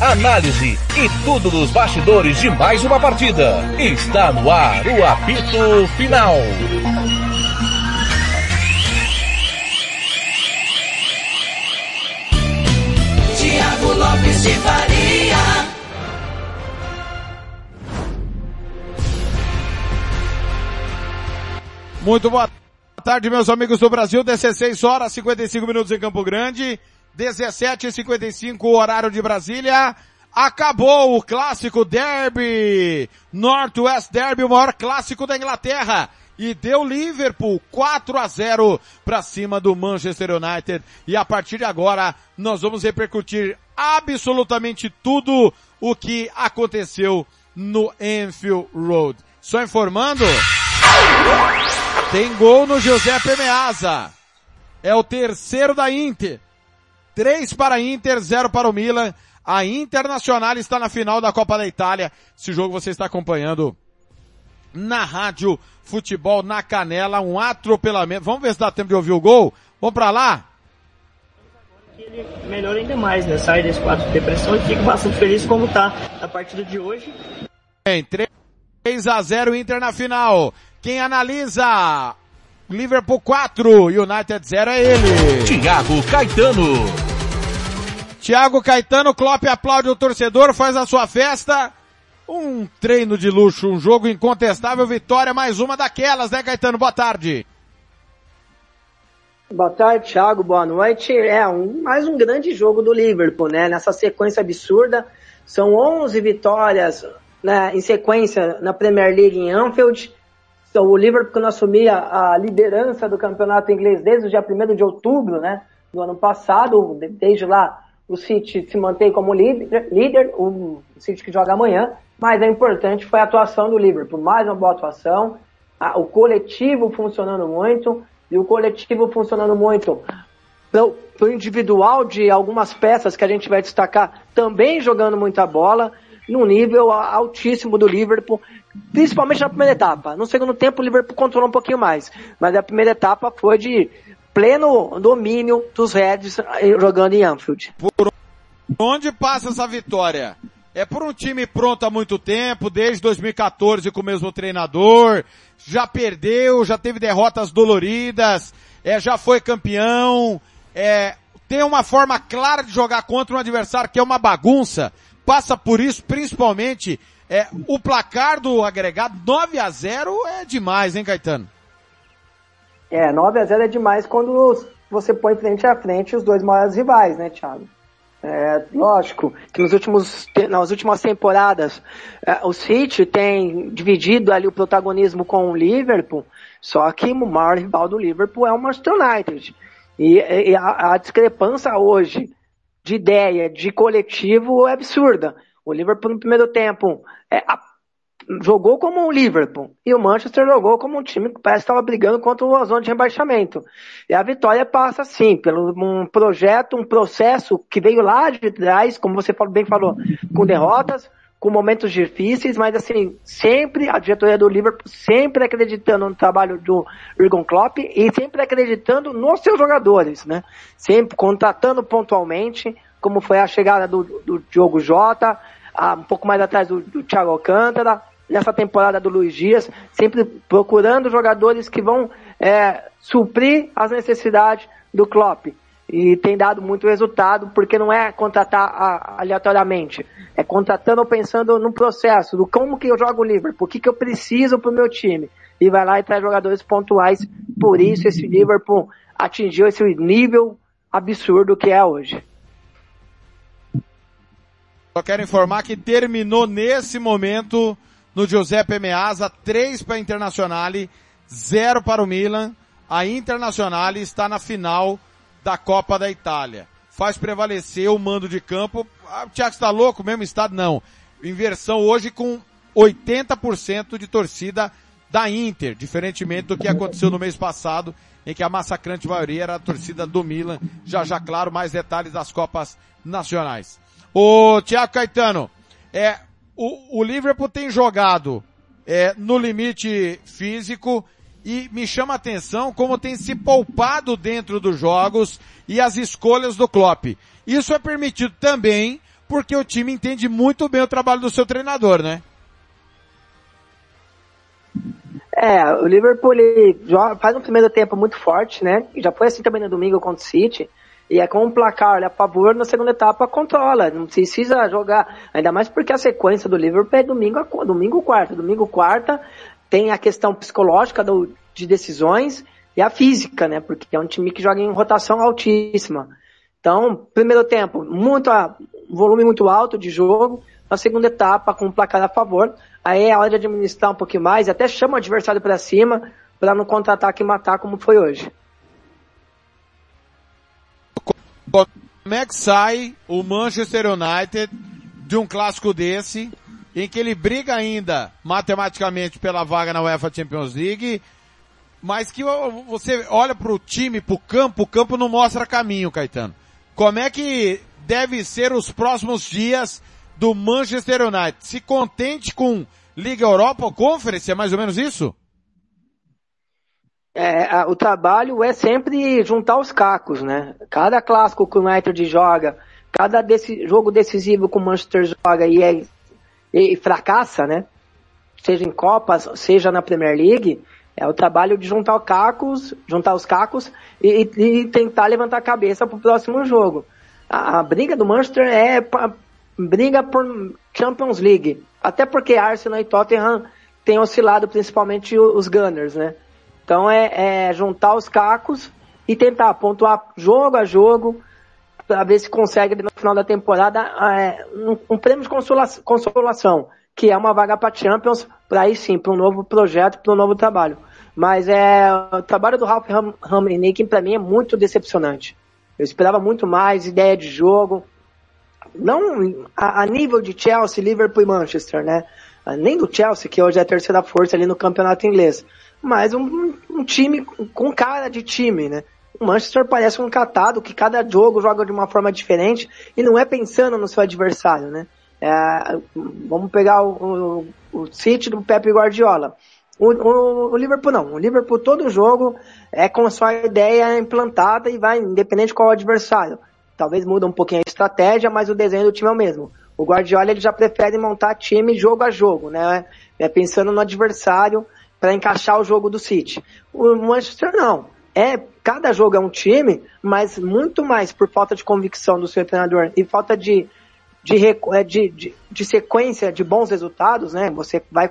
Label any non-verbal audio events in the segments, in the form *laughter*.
análise e tudo dos bastidores de mais uma partida. Está no ar o apito final. Tiago Lopes de Faria. Muito boa tarde, meus amigos do Brasil. 16 horas 55 minutos em Campo Grande. 17h55, horário de Brasília. Acabou o clássico Derby, Northwest Derby, o maior clássico da Inglaterra. E deu Liverpool 4 a 0 para cima do Manchester United. E a partir de agora, nós vamos repercutir absolutamente tudo o que aconteceu no Enfield Road. Só informando, tem gol no Giuseppe Meazza. É o terceiro da Inter. 3 para a Inter, 0 para o Milan. A Internacional está na final da Copa da Itália. Esse jogo você está acompanhando na rádio Futebol na Canela, um atropelamento. Vamos ver se dá tempo de ouvir o gol. Vamos para lá? Ele melhora ainda mais, né? Sai desse quadro de depressão e fica bastante feliz como tá a partida de hoje. Bem, 3 a 0 Inter na final. Quem analisa Liverpool 4, United 0 é ele. Thiago Caetano. Thiago Caetano, Klopp aplaude o torcedor, faz a sua festa. Um treino de luxo, um jogo incontestável, vitória, mais uma daquelas, né Caetano? Boa tarde. Boa tarde, Thiago. Boa noite. É um, mais um grande jogo do Liverpool, né? Nessa sequência absurda. São 11 vitórias né, em sequência na Premier League em Anfield. Então, o Liverpool assumia a liderança do campeonato inglês desde o dia 1 de outubro, né? Do ano passado. Desde lá, o City se mantém como líder, líder o City que joga amanhã. Mas é importante foi a atuação do Liverpool. Mais uma boa atuação. O coletivo funcionando muito e o coletivo funcionando muito pro, pro individual de algumas peças que a gente vai destacar também jogando muita bola num nível altíssimo do Liverpool, principalmente na primeira etapa. No segundo tempo o Liverpool controlou um pouquinho mais, mas a primeira etapa foi de pleno domínio dos Reds jogando em Anfield. Por onde passa essa vitória? É por um time pronto há muito tempo, desde 2014 com o mesmo treinador, já perdeu, já teve derrotas doloridas, é, já foi campeão, é, tem uma forma clara de jogar contra um adversário que é uma bagunça, passa por isso principalmente é, o placar do agregado 9 a 0 é demais, hein Caetano? É, 9 a 0 é demais quando você põe frente a frente os dois maiores rivais, né, Thiago? É, lógico que nos últimos, nas últimas temporadas é, o City tem dividido ali o protagonismo com o Liverpool, só que o maior rival do Liverpool é o Manchester United. E, e a, a, discrepância hoje de ideia, de coletivo é absurda. O Liverpool no primeiro tempo é, a, jogou como um Liverpool e o Manchester jogou como um time que parece que estava brigando contra o zona de rebaixamento. E a vitória passa sim pelo um projeto, um processo que veio lá de trás, como você bem falou, com derrotas, com momentos difíceis, mas assim, sempre a diretoria do Liverpool sempre acreditando no trabalho do Jurgen Klopp e sempre acreditando nos seus jogadores, né? Sempre contratando pontualmente, como foi a chegada do, do Diogo Jota, um pouco mais atrás do, do Thiago Alcântara, nessa temporada do Luiz Dias, sempre procurando jogadores que vão é, suprir as necessidades do Klopp. E tem dado muito resultado, porque não é contratar a, aleatoriamente. É contratando pensando no processo, do como que eu jogo o Liverpool, o que, que eu preciso para o meu time. E vai lá e traz jogadores pontuais. Por isso esse Liverpool atingiu esse nível absurdo que é hoje. Só quero informar que terminou nesse momento no Giuseppe Meazza, 3 para a Internazionale, 0 para o Milan. A Internazionale está na final da Copa da Itália. Faz prevalecer o mando de campo. Ah, o Thiago está louco, mesmo estado não. Inversão hoje com 80% de torcida da Inter, diferentemente do que aconteceu no mês passado, em que a massacrante maioria era a torcida do Milan. Já já, claro, mais detalhes das Copas Nacionais. O Tiago Caetano, é, o, o Liverpool tem jogado é, no limite físico e me chama a atenção como tem se poupado dentro dos jogos e as escolhas do Klopp. Isso é permitido também porque o time entende muito bem o trabalho do seu treinador, né? É, o Liverpool joga, faz um primeiro tempo muito forte, né? Já foi assim também no domingo contra o City. E é com um placar a favor, na segunda etapa controla. Não precisa jogar. Ainda mais porque a sequência do Liverpool é domingo, domingo quarta. Domingo quarta tem a questão psicológica do, de decisões e a física, né? Porque é um time que joga em rotação altíssima. Então, primeiro tempo, muito um volume muito alto de jogo. Na segunda etapa, com o placar a favor, aí é a hora de administrar um pouquinho mais, até chama o adversário para cima, para no contra-ataque matar como foi hoje. Como é que sai o Manchester United de um clássico desse, em que ele briga ainda matematicamente pela vaga na UEFA Champions League, mas que você olha para o time, para o campo, o campo não mostra caminho, Caetano. Como é que deve ser os próximos dias do Manchester United? Se contente com Liga Europa ou Conference, é mais ou menos isso? É, o trabalho é sempre juntar os cacos, né? Cada clássico que o United joga, cada desse, jogo decisivo que o Manchester joga e, é, e fracassa, né? Seja em Copas, seja na Premier League, é o trabalho de juntar os cacos, juntar os cacos e, e tentar levantar a cabeça para o próximo jogo. A, a, briga do Manchester é pra, briga por Champions League. Até porque Arsenal e Tottenham têm oscilado principalmente os Gunners, né? Então é, é juntar os cacos e tentar pontuar jogo a jogo para ver se consegue no final da temporada é, um, um, prêmio de consolação, consolação, que é uma vaga para Champions, para aí sim, para um novo projeto, para um novo trabalho. Mas é, o trabalho do Ralph Rangnick para mim é muito decepcionante. Eu esperava muito mais, ideia de jogo, não a, a, nível de Chelsea, Liverpool e Manchester, né? Nem do Chelsea, que hoje é a terceira força ali no campeonato inglês mas um, um time com cara de time, né? O Manchester parece um catado que cada jogo joga de uma forma diferente e não é pensando no seu adversário, né? É, vamos pegar o, o, o City do Pep Guardiola. O, o, o, Liverpool não. O Liverpool todo jogo é com a sua ideia implantada e vai, independente de qual adversário. Talvez muda um pouquinho a estratégia, mas o desenho do time é o mesmo. O Guardiola ele já prefere montar time jogo a jogo, né? É pensando no adversário para encaixar o jogo do City. O Manchester não. É, cada jogo é um time, mas muito mais por falta de convicção do seu treinador e falta de, de, é, de, de, de sequência de bons resultados, né? Você vai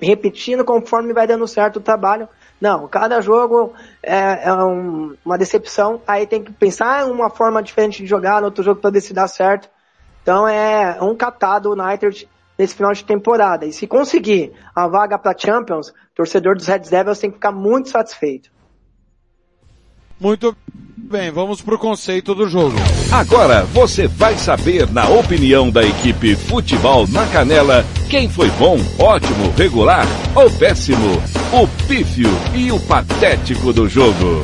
repetindo conforme vai dando certo o trabalho. Não, cada jogo é, é um, uma decepção, aí tem que pensar em uma forma diferente de jogar no outro jogo para se dá certo. Então é um catado o United nesse final de temporada. E se conseguir a vaga para Champions, o torcedor dos Red Devils tem que ficar muito satisfeito. Muito bem, vamos para o conceito do jogo. Agora você vai saber, na opinião da equipe Futebol na Canela, quem foi bom, ótimo, regular ou péssimo, o pífio e o patético do jogo.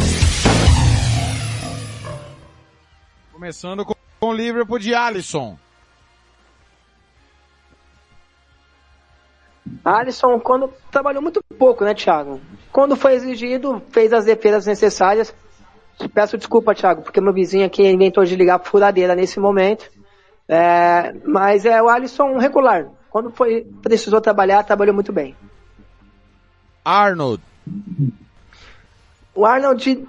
Começando com o Liverpool de Alisson. Alisson, quando trabalhou muito pouco, né, Thiago? Quando foi exigido, fez as defesas necessárias. Peço desculpa, Thiago, porque meu vizinho aqui inventou de ligar a furadeira nesse momento. É, mas é o Alisson regular. Quando foi precisou trabalhar, trabalhou muito bem. Arnold. O Arnold,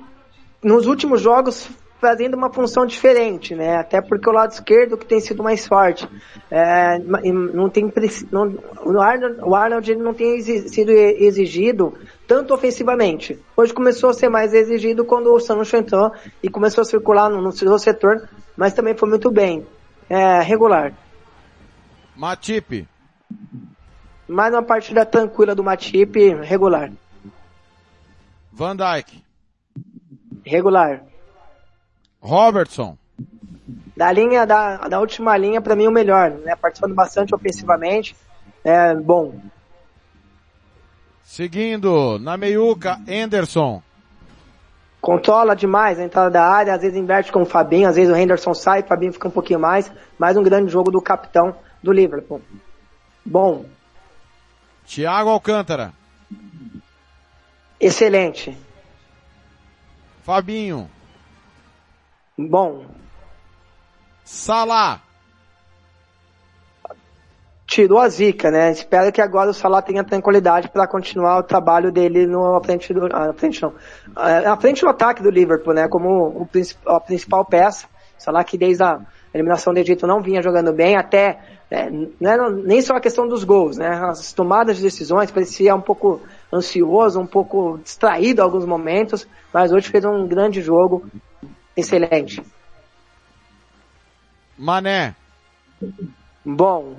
nos últimos jogos, fazendo uma função diferente, né? Até porque o lado esquerdo que tem sido mais forte. É, não tem, não, o Arnold, o Arnold não tem sido exigido tanto ofensivamente. Hoje começou a ser mais exigido quando o Sancho entrou e começou a circular no, no seu setor, mas também foi muito bem. É, regular. Matip. Mais uma partida tranquila do Matip, regular. Van Dijk. Regular. Robertson. Da linha, da, da última linha, para mim o melhor, né? Participando bastante ofensivamente. É bom. Seguindo, na meiuca, Anderson. Controla demais a entrada da área, às vezes inverte com o Fabinho, às vezes o Henderson sai, o Fabinho fica um pouquinho mais. Mais um grande jogo do capitão do Liverpool. Bom. Thiago Alcântara. Excelente. Fabinho. Bom. Salah. Tirou a zica, né? Espero que agora o Salah tenha tranquilidade para continuar o trabalho dele no frente do, ah, na frente não, ah, frente do ataque do Liverpool, né? Como o, a principal peça. Salah que desde a eliminação do Egito não vinha jogando bem, até é, não nem só a questão dos gols, né? As tomadas de decisões parecia um pouco ansioso, um pouco distraído em alguns momentos, mas hoje fez um grande jogo, excelente. Mané. Bom.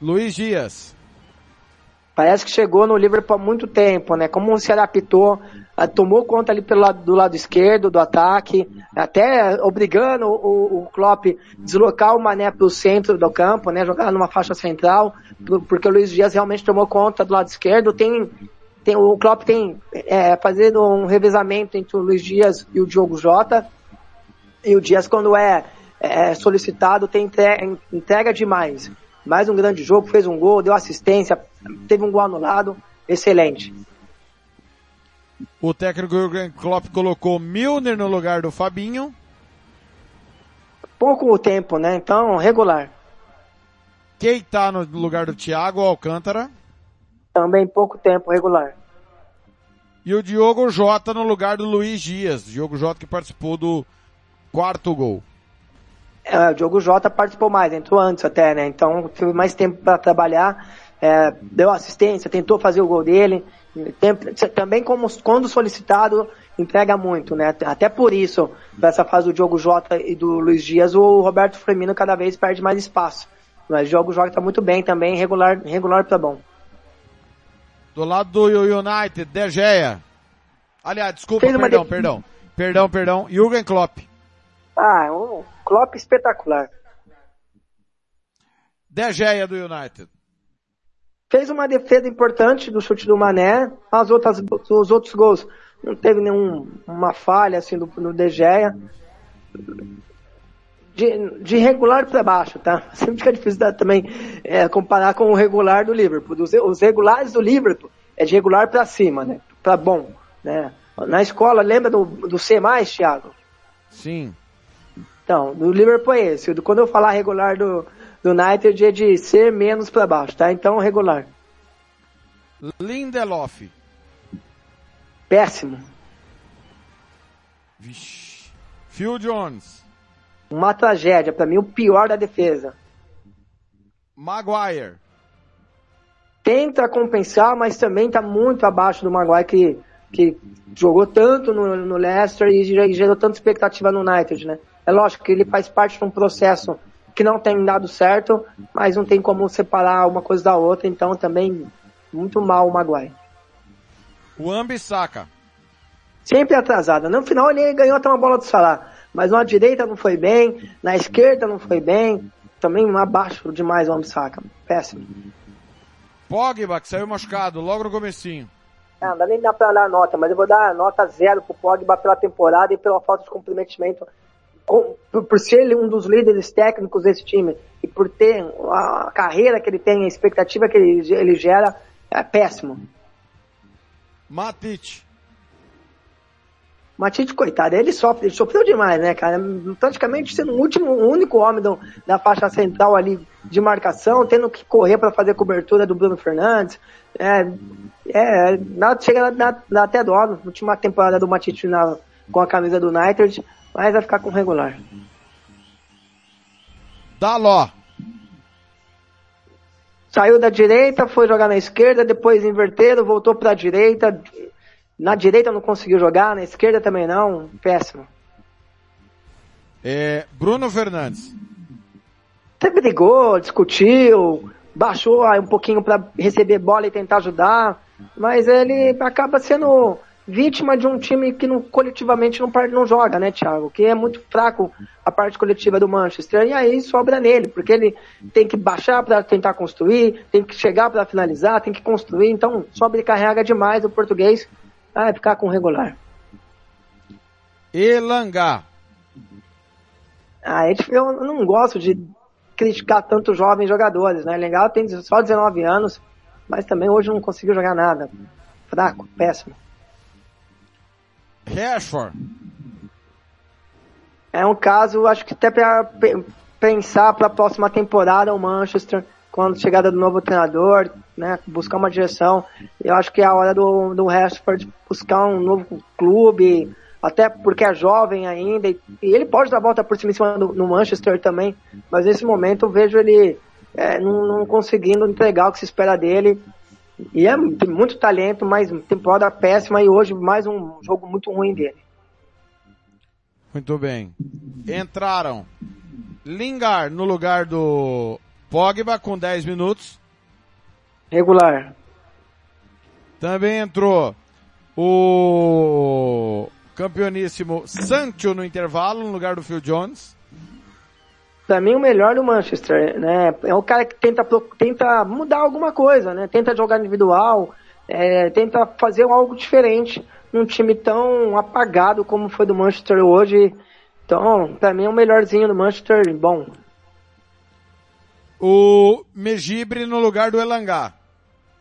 Luiz Dias. Parece que chegou no Liverpool há muito tempo, né? Como se adaptou, ah, tomou conta ali pelo lado, do lado esquerdo do ataque, até obrigando o, o Klopp deslocar o Mané para o centro do campo, né? Jogar numa faixa central, porque o Luiz Dias realmente tomou conta do lado esquerdo. Tem, tem o Klopp tem é, fazendo um revezamento entre o Luiz Dias e o Diogo Jota. E o Dias, quando é, é solicitado, tem entrega, entrega demais. Mais um grande jogo, fez um gol, deu assistência, teve um gol anulado, excelente. O técnico Jürgen Klopp colocou Milner no lugar do Fabinho. Pouco tempo, né? Então, regular. Keita no lugar do Thiago Alcântara. Também pouco tempo, regular. E o Diogo Jota no lugar do Luiz Dias. Diogo Jota que participou do quarto gol. É, o Diogo Jota participou mais, entrou antes até, né? Então teve mais tempo para trabalhar, é, deu assistência, tentou fazer o gol dele. Também como, quando solicitado, entrega muito, né? Até por isso, nessa fase do Diogo Jota e do Luiz Dias, o Roberto Firmino cada vez perde mais espaço. Mas o Diogo Jota tá muito bem também, regular, regular tá bom. Do lado do United, De Gea. Aliás, desculpa, perdão, de... perdão. Perdão, perdão. Jürgen Klopp. Ah, um Klopp espetacular. De Gea do United. Fez uma defesa importante do chute do Mané. As outras, os outros gols não teve nenhuma falha assim do, do De Gea. De, de regular para baixo, tá? *laughs* Sempre fica difícil também é, comparar com o regular do Liverpool. Os, os regulares do Liverpool é de regular para cima, né? Para bom, né? Na escola, lembra do, do C+, Thiago? Sim. Então, do Liverpool é esse. Quando eu falar regular do, do United é de ser menos para baixo, tá? Então, regular. Lindelof. Péssimo. Vixe. Phil Jones. Uma tragédia, para mim o pior da defesa. Maguire. Tenta compensar, mas também tá muito abaixo do Maguire que, que jogou tanto no, no Leicester e gerou tanta expectativa no United, né? É lógico que ele faz parte de um processo que não tem dado certo, mas não tem como separar uma coisa da outra, então também muito mal o Maguire. O Ambissaca. Sempre atrasado. No final ele ganhou até uma bola do Salah, mas na direita não foi bem, na esquerda não foi bem, também abaixo demais o Ambissaca. Péssimo. Pogba, que saiu machucado logo no comecinho. É, não dá nem dá pra dar nota, mas eu vou dar nota zero pro Pogba pela temporada e pela falta de comprometimento por, por ser um dos líderes técnicos desse time e por ter a carreira que ele tem, a expectativa que ele, ele gera, é péssimo. Matic. Matic, coitado, ele sofre, ele sofreu demais, né, cara? Praticamente sendo o último, o único homem do, da faixa central ali de marcação, tendo que correr para fazer a cobertura do Bruno Fernandes. É, é nada, chega na, até dó. Na última temporada do Matic na, com a camisa do United, mas vai ficar com regular. Daló. Saiu da direita, foi jogar na esquerda, depois inverteram, voltou para a direita. Na direita não conseguiu jogar, na esquerda também não. Péssimo. É, Bruno Fernandes. Até brigou, discutiu, baixou um pouquinho para receber bola e tentar ajudar, mas ele acaba sendo vítima de um time que não, coletivamente não, não joga, né, Thiago? Que é muito fraco a parte coletiva do Manchester. E aí sobra nele, porque ele tem que baixar para tentar construir, tem que chegar para finalizar, tem que construir. Então, sobrecarrega demais o português. Ah, ficar com regular. Elangá. Ah, eu não gosto de criticar tanto jovens jogadores, né? Legal tem só 19 anos, mas também hoje não conseguiu jogar nada. Fraco, péssimo. Rashford. É um caso, acho que até para pensar para a próxima temporada o Manchester, quando chegada do novo treinador, né, buscar uma direção. Eu acho que é a hora do, do Rashford buscar um novo clube, até porque é jovem ainda, e, e ele pode dar a volta por cima cima do, no Manchester também, mas nesse momento eu vejo ele é, não, não, conseguindo entregar o que se espera dele. E é, tem muito talento, mas temporada péssima e hoje mais um jogo muito ruim dele. Muito bem. Entraram Lingard no lugar do Pogba com 10 minutos. Regular. Também entrou o campeoníssimo Sancho no intervalo, no lugar do Phil Jones. Pra mim, o melhor do Manchester, né? É o cara que tenta, tenta mudar alguma coisa, né? Tenta jogar individual, é, tenta fazer algo diferente num time tão apagado como foi do Manchester hoje. Então, pra mim, é o melhorzinho do Manchester, bom. O Megibre no lugar do Elangá.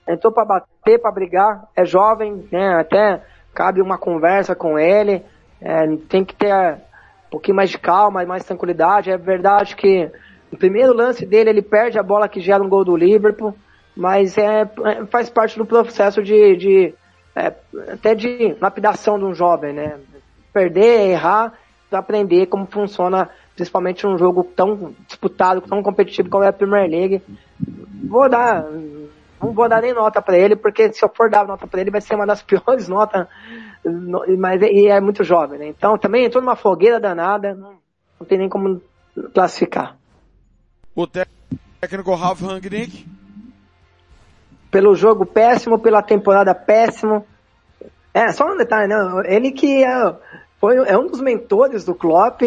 Entrou pra bater, pra brigar, é jovem, né? Até cabe uma conversa com ele, é, tem que ter um pouquinho mais de calma, mais tranquilidade. É verdade que no primeiro lance dele ele perde a bola que gera um gol do Liverpool, mas é, é faz parte do processo de, de é, até de lapidação de um jovem, né? Perder, errar, para aprender como funciona, principalmente um jogo tão disputado, tão competitivo como é a Premier League. Vou dar não vou dar nem nota para ele, porque se eu for dar nota para ele, vai ser uma das *laughs* piores notas, mas e é muito jovem, né? Então também entrou numa fogueira danada, não, não tem nem como classificar. O técnico Ralf Rangnick? Pelo jogo péssimo, pela temporada péssimo. É, só um detalhe, né? Ele que é, foi, é um dos mentores do Klopp,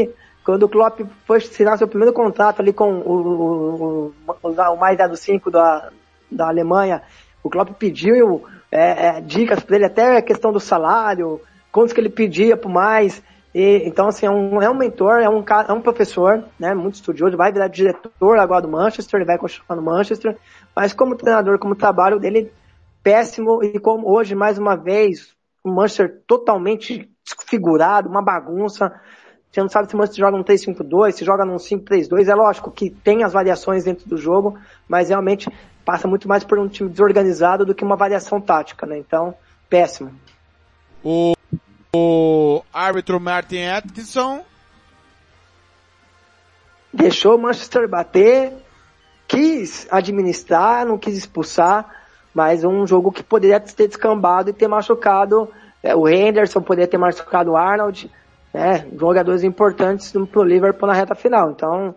quando o Klopp foi assinar seu primeiro contrato ali com o, o, o, o mais dado 5 da, da Alemanha, o Klopp pediu é, é, dicas para ele, até a questão do salário, quantos que ele pedia por mais. E, então, assim, é um, é um mentor, é um, é um professor, né, muito estudioso, vai virar diretor agora do Manchester, ele vai continuar no Manchester, mas como treinador, como trabalho dele, péssimo, e como hoje, mais uma vez, o Manchester totalmente desfigurado, uma bagunça, você não sabe se o Manchester joga no 3-5-2, se joga num 5-3-2, é lógico que tem as variações dentro do jogo, mas realmente passa muito mais por um time desorganizado do que uma variação tática, né? Então, péssimo. O, o árbitro Martin Atkinson deixou o Manchester bater, quis administrar, não quis expulsar, mas um jogo que poderia ter descambado e ter machucado é, o Henderson, poderia ter machucado o Arnold, né? Jogadores importantes pro Liverpool na reta final. Então,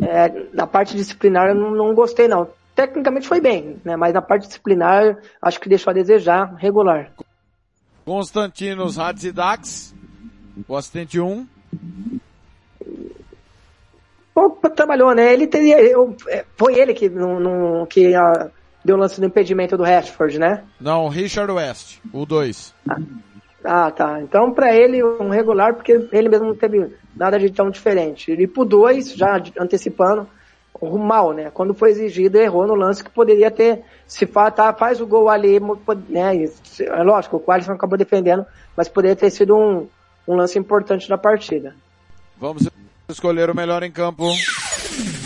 é, na parte disciplinar eu não, não gostei não tecnicamente foi bem, né? Mas na parte disciplinar, acho que deixou a desejar regular. Constantinos Hadzidax, o assistente 1. Bom, trabalhou, né? Ele teria, eu, é, foi ele que, no, que a, ah, deu o lance do impedimento do Rashford, né? Não, Richard West, o 2. Ah, ah, tá. Então, para ele, um regular, porque ele mesmo não teve nada de tão diferente. E pro 2, já antecipando, mal, né? Quando foi exigido, errou no lance que poderia ter, se faz, tá, faz o gol ali, né? É lógico, o Alisson acabou defendendo, mas poderia ter sido um, um lance importante na partida. Vamos escolher o melhor em campo.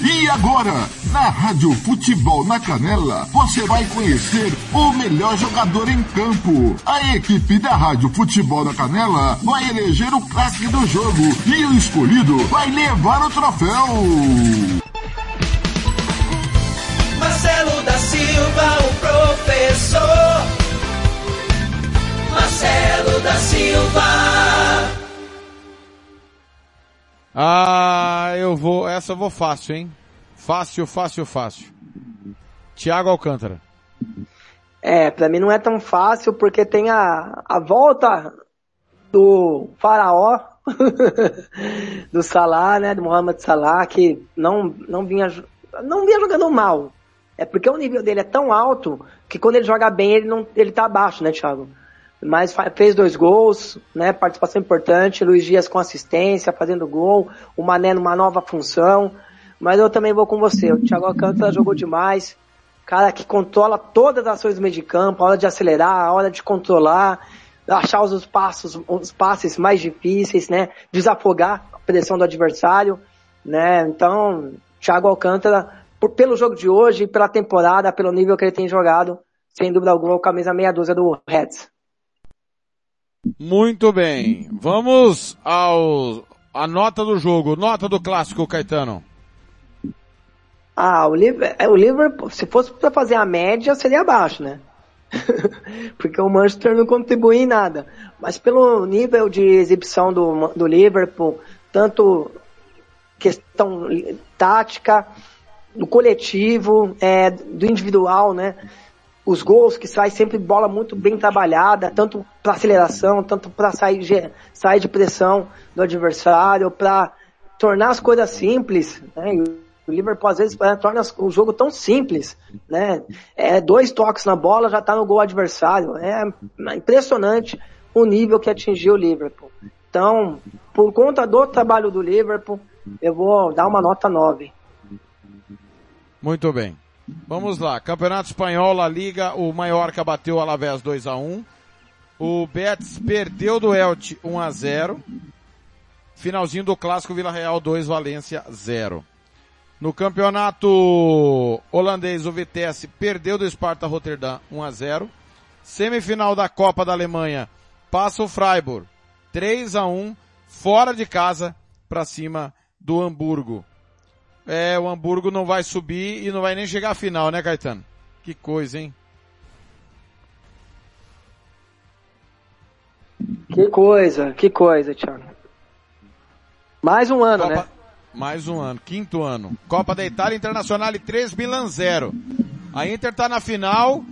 E agora, na Rádio Futebol na Canela, você vai conhecer o melhor jogador em campo. A equipe da Rádio Futebol na Canela vai eleger o craque do jogo e o escolhido vai levar o troféu. Marcelo da Silva, o professor. Marcelo da Silva. Ah, eu vou, essa eu vou fácil, hein? Fácil, fácil, fácil. Tiago Alcântara. É, pra mim não é tão fácil porque tem a, a volta do faraó, *laughs* do Salah, né, do Mohamed Salah, que não, não vinha, não vinha jogando mal. É porque o nível dele é tão alto que quando ele joga bem ele não, ele tá abaixo, né, Thiago? Mas fez dois gols, né, participação importante, Luiz Dias com assistência, fazendo gol, o Mané numa nova função. Mas eu também vou com você, o Thiago Alcântara jogou demais, cara que controla todas as ações do meio de campo, a hora de acelerar, a hora de controlar, achar os passos, os passes mais difíceis, né? Desafogar a pressão do adversário, né? Então, Thiago Alcântara, por, pelo jogo de hoje, pela temporada, pelo nível que ele tem jogado, sem dúvida alguma, camisa meia dúzia do Reds. Muito bem. Vamos ao a nota do jogo, nota do clássico, Caetano. Ah, o Liverpool, é, o Liverpool se fosse para fazer a média, seria abaixo, né? *laughs* Porque o Manchester não contribui em nada. Mas pelo nível de exibição do, do Liverpool, tanto questão tática, do coletivo, é, do individual, né? Os gols que saem sempre bola muito bem trabalhada, tanto para aceleração, tanto para sair, sair de pressão do adversário, para tornar as coisas simples, né? O Liverpool às vezes torna o jogo tão simples, né? É, dois toques na bola já está no gol adversário. É impressionante o nível que atingiu o Liverpool. Então, por conta do trabalho do Liverpool, eu vou dar uma nota 9. Muito bem. Vamos lá. Campeonato Espanhol, La Liga, o Mallorca bateu o Alavés 2 a 1 O Betis perdeu do Elche 1 a 0 Finalzinho do clássico Vila Real 2, Valência 0. No campeonato holandês, o Vitesse perdeu do Sparta Rotterdam 1 a 0. Semifinal da Copa da Alemanha, passa o Freiburg 3 a 1 fora de casa para cima do Hamburgo. É, o Hamburgo não vai subir e não vai nem chegar à final, né, Caetano? Que coisa, hein? Que coisa, que coisa, Thiago. Mais um ano, Copa... né? Mais um ano, quinto ano. Copa da Itália Internacional 3, Milan 0. A Inter tá na final,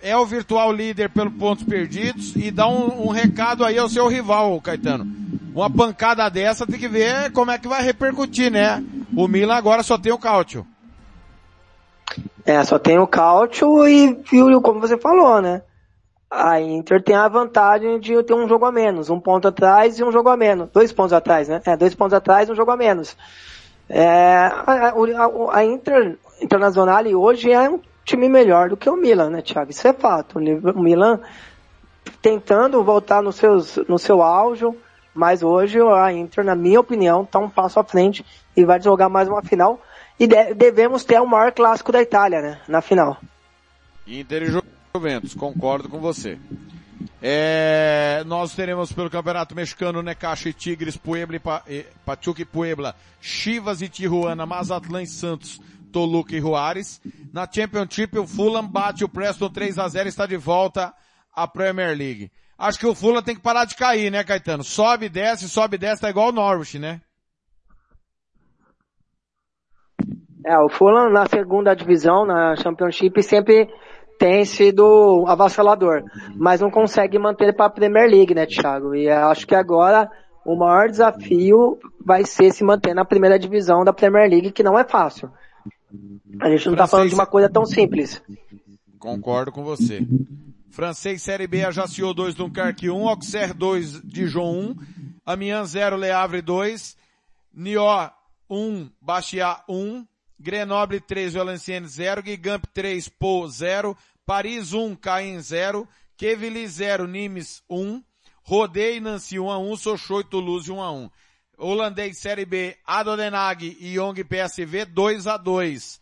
é o virtual líder pelo pontos perdidos e dá um, um, recado aí ao seu rival, Caetano. Uma pancada dessa tem que ver como é que vai repercutir, né? O Milan agora só tem o Cáutio. É, só tem o Cáutio e, e como você falou, né? a Inter tem a vantagem de ter um jogo a menos, um ponto atrás e um jogo a menos, dois pontos atrás, né? É, dois pontos atrás e um jogo a menos. É, a, a, a Inter Internacional hoje é um time melhor do que o Milan, né, Thiago? Isso é fato. O Milan tentando voltar no, seus, no seu auge, mas hoje a Inter, na minha opinião, está um passo à frente e vai jogar mais uma final. E de, devemos ter o maior clássico da Itália, né? Na final. Inter e Juventus, concordo com você. É, nós teremos pelo Campeonato Mexicano Necaxa e Tigres, Puebla e pa, e, Pachuca e Puebla, Chivas e Tijuana, Mazatlán e Santos, Toluca e Juárez. Na Championship o Fulham bate o Preston 3 a 0 e está de volta à Premier League. Acho que o Fulham tem que parar de cair, né, Caetano? Sobe, desce, sobe, desce, tá igual o Norwich, né? É, o Fulham na segunda divisão, na Championship, sempre tem sido avassalador, mas não consegue manter para a Premier League, né, Thiago? E acho que agora o maior desafio vai ser se manter na primeira divisão da Premier League, que não é fácil. A gente não está falando de uma coisa tão simples. Concordo com você. Francês Série B, Ajaccio 2, Dunkerque 1, Auxerre 2, Dijon 1, Amiens 0, Le Havre 2, Niort 1, Bastia 1, Grenoble 3, Valenciennes 0, Gigamp 3, Po 0, Paris 1, Caen 0, Quevilly 0, Nimes 1, Rodé e Nancy 1 a 1, Sochaux e Toulouse 1 a 1. Holandês Série B, Adodenag e Young PSV 2 a 2.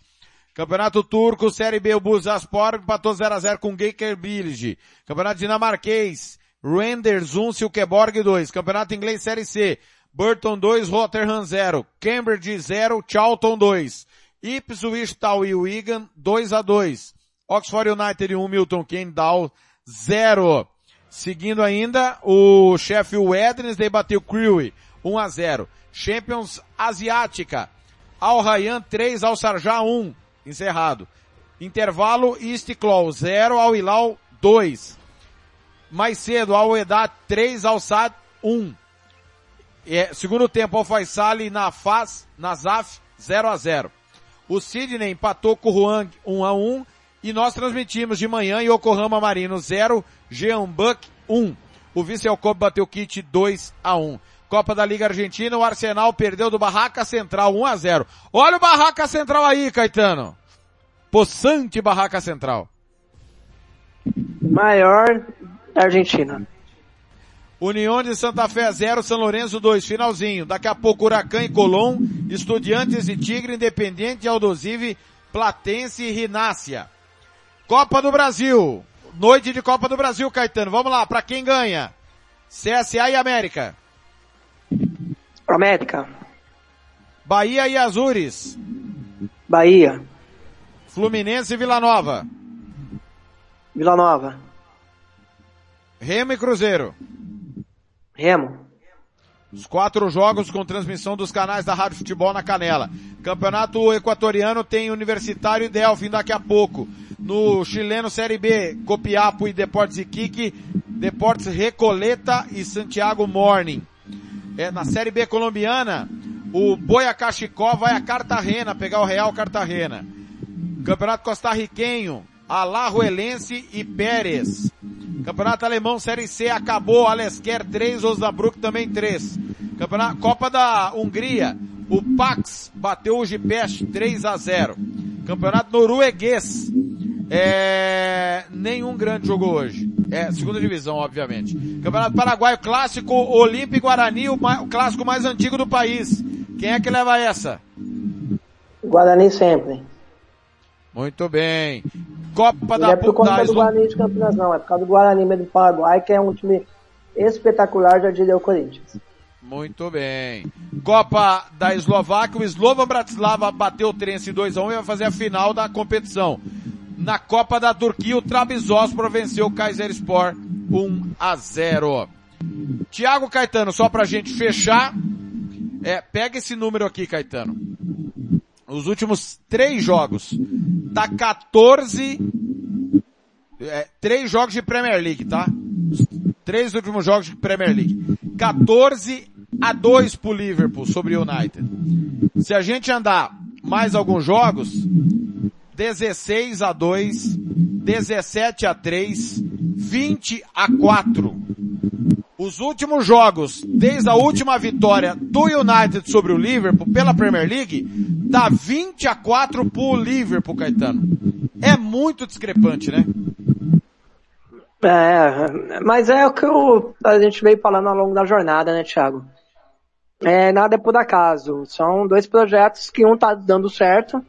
Campeonato Turco, Série B, o Bursaspor empatou 0 a 0 com Gaker Village. Campeonato Dinamarquês, Renders 1, Silkeborg 2. Campeonato Inglês Série C, Burton 2, Rotterdam 0. Cambridge 0, Charlton 2. Ipswich Town e Wigan 2 a 2. Oxford United 1, Milton Keynes 0. Seguindo ainda, o Sheffield Wednesday bateu Crewe 1 a 0. Champions Asiática. Al Rayyan 3, Al Sarjah 1. Encerrado. Intervalo Istiklal 0, Al Hilal 2. Mais cedo, Al Edat 3, Al Sad 1. É, segundo tempo, Al Faisal e Nafaz, Nazaf 0 a 0. O Sidney empatou com o Huang 1 a 1 e nós transmitimos de manhã Yokohama Marino 0, Jeonbuk 1. O Vice Kobe bateu kit 2 a 1. Copa da Liga Argentina, o Arsenal perdeu do Barraca Central 1 a 0. Olha o Barraca Central aí, Caetano. Poçante Barraca Central. Maior da Argentina. União de Santa Fé 0, São Lourenço 2, finalzinho. Daqui a pouco Huracan e Colom, Estudiantes e Tigre, Independente, Aldosive, Platense e Rinácia. Copa do Brasil. Noite de Copa do Brasil, Caetano. Vamos lá, para quem ganha? CSA e América. América. Bahia e Azures. Bahia. Fluminense e Vila Nova. Vila Nova. Remo e Cruzeiro. Remo. Os quatro jogos com transmissão dos canais da Rádio Futebol na Canela. Campeonato Equatoriano tem Universitário e Delfim daqui a pouco. No chileno Série B, Copiapo e Deportes Iquique, Deportes Recoleta e Santiago Morning. É, na Série B colombiana, o Boyacá Chicó vai a Cartagena pegar o Real Cartagena. Campeonato costarriquenho, Alajuelense e Pérez. Campeonato Alemão Série C acabou, Alesquer 3, Osnabrück também 3. Campeonato Copa da Hungria, o Pax bateu o Gipest 3 a 0. Campeonato norueguês, é, nenhum grande jogou hoje. É, segunda divisão, obviamente. Campeonato Paraguaio Clássico, Olímpico Guarani, o, o clássico mais antigo do país. Quem é que leva essa? Guarani sempre. Muito bem. Copa Não da é por conta do Guarani de Campinas, não. É por causa do Guarani mesmo do Paraguai, que é um time espetacular, já diria o Corinthians. Muito bem. Copa da Eslováquia, o Slovan Bratislava bateu o Trense 2 a 1 e vai fazer a final da competição. Na Copa da Turquia, o Trabzonspor venceu o Kayserispor 1 a 0. Tiago Caetano, só pra gente fechar, é, pega esse número aqui, Caetano. Os últimos três jogos, tá 14, é, três jogos de Premier League, tá? Três últimos jogos de Premier League. 14 a 2 pro Liverpool sobre o United. Se a gente andar mais alguns jogos, 16 a 2, 17 a 3, 20 a 4. Os últimos jogos, desde a última vitória do United sobre o Liverpool pela Premier League, dá 20 a 4 pro Liverpool, Caetano. É muito discrepante, né? É, mas é o que a gente veio falando ao longo da jornada, né, Thiago? É, nada é por acaso. São dois projetos que um tá dando certo,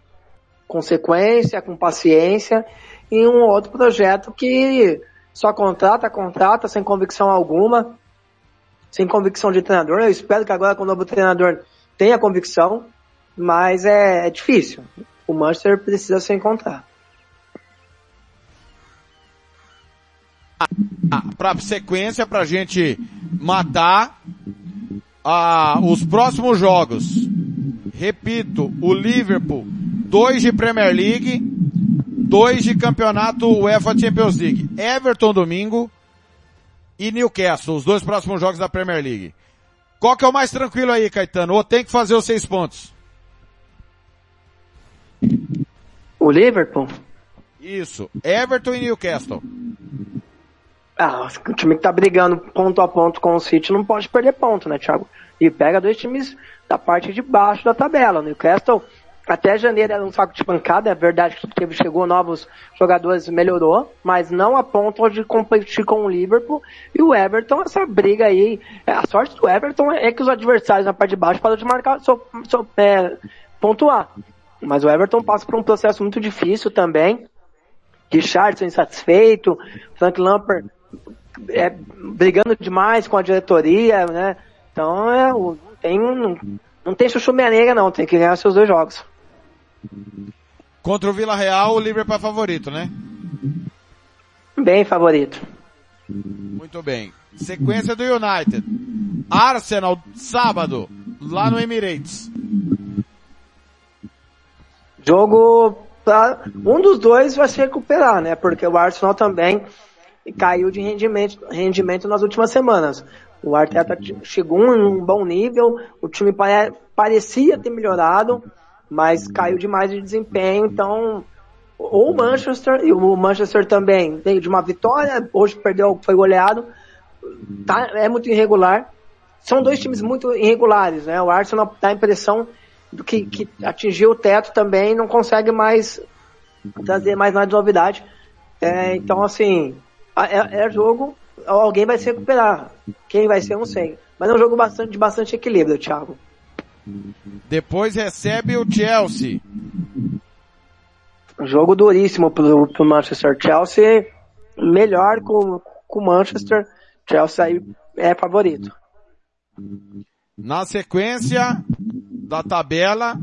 com sequência, com paciência, e um outro projeto que só contrata, contrata, sem convicção alguma, sem convicção de treinador. Eu espero que agora com o novo treinador tenha convicção, mas é, é difícil. O Manchester precisa se encontrar. para sequência pra gente matar ah, os próximos jogos. Repito, o Liverpool, dois de Premier League, dois de campeonato UEFA Champions League. Everton domingo e Newcastle, os dois próximos jogos da Premier League. Qual que é o mais tranquilo aí, Caetano? Ou tem que fazer os seis pontos? O Liverpool? Isso, Everton e Newcastle. Ah, o time que tá brigando ponto a ponto com o City não pode perder ponto, né, Thiago? E pega dois times da parte de baixo da tabela. O Newcastle, até janeiro era um saco de pancada, é verdade que teve, chegou novos jogadores, melhorou, mas não a ponto de competir com o Liverpool. E o Everton, essa briga aí, é, a sorte do Everton é que os adversários na parte de baixo de marcar, so, é, pontuar. Mas o Everton passa por um processo muito difícil também. Richardson insatisfeito, Frank Lampard é, brigando demais com a diretoria, né? Então é, tem não, não tem chuchu não, tem que ganhar seus dois jogos. Contra o Vila Real, o Liverpool é favorito, né? Bem favorito. Muito bem. Sequência do United. Arsenal, sábado, lá no Emirates. Jogo pra, um dos dois vai se recuperar, né? Porque o Arsenal também caiu de rendimento, rendimento nas últimas semanas. O Arteta chegou em um bom nível, o time pare, parecia ter melhorado, mas caiu demais de desempenho, então ou o Manchester, e o Manchester também veio de uma vitória, hoje perdeu, foi goleado, tá, é muito irregular. São dois times muito irregulares, né? O Arsenal dá a impressão do que, que atingiu o teto também não consegue mais trazer mais nada de novidade. É, então, assim, é, é, jogo, alguém vai se recuperar. Quem vai ser, não sei. Mas é um jogo bastante, de bastante equilíbrio, Thiago. Depois recebe o Chelsea. Jogo duríssimo pro, pro Manchester. Chelsea melhor com o Manchester. Chelsea aí é favorito. Na sequência da tabela,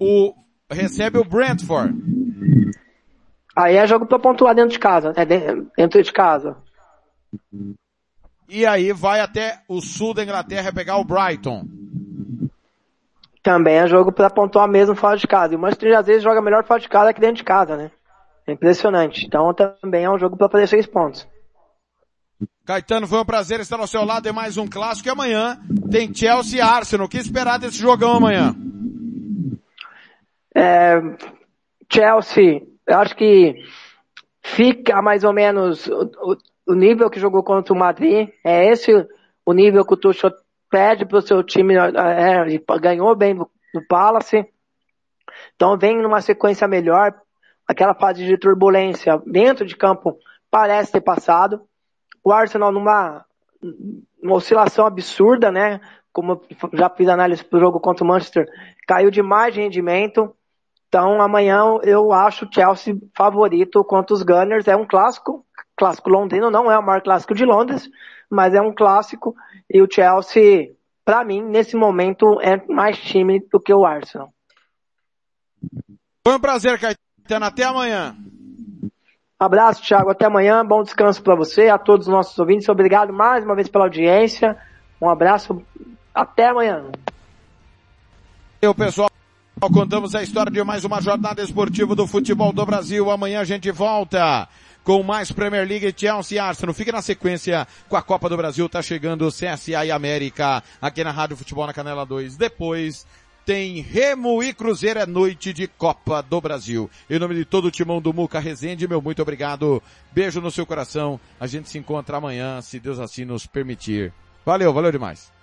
o recebe o Brentford. Aí é jogo para pontuar dentro de casa, é dentro de casa. E aí vai até o sul da Inglaterra pegar o Brighton. Também é jogo para pontuar mesmo fora de casa. E o Manchester às vezes joga melhor fora de casa que dentro de casa, né? É impressionante. Então também é um jogo para fazer seis pontos. Caetano, foi um prazer estar ao seu lado em mais um clássico. E amanhã tem Chelsea e Arsenal. O que esperar desse jogão amanhã? É, Chelsea, eu acho que fica mais ou menos o, o, nível que jogou contra o Madrid. É esse o nível que o Tuchel pede para o seu time. É, ganhou bem no, no Palace. Então vem numa sequência melhor. Aquela fase de turbulência dentro de campo parece ter passado o Arsenal numa uma oscilação absurda, né? Como já fiz análise pro jogo contra o Manchester, caiu demais de rendimento. Então amanhã eu acho o Chelsea favorito contra os Gunners. É um clássico, clássico londrino, não é o maior clássico de Londres, mas é um clássico. E o Chelsea, para mim, nesse momento, é mais time do que o Arsenal. Foi um prazer, Caetano. Até amanhã. Abraço, Thiago. Até amanhã. Bom descanso para você, a todos os nossos ouvintes. Obrigado mais uma vez pela audiência. Um abraço. Até amanhã. Eu, pessoal, contamos a história de mais uma jornada esportiva do futebol do Brasil. Amanhã a gente volta com mais Premier League Chelsea e Arsenal. Fique na sequência com a Copa do Brasil. Tá chegando CSA e América aqui na Rádio Futebol na Canela 2. Depois tem Remo e Cruzeiro, é noite de Copa do Brasil. Em nome de todo o timão do Muca Rezende, meu muito obrigado. Beijo no seu coração. A gente se encontra amanhã, se Deus assim nos permitir. Valeu, valeu demais.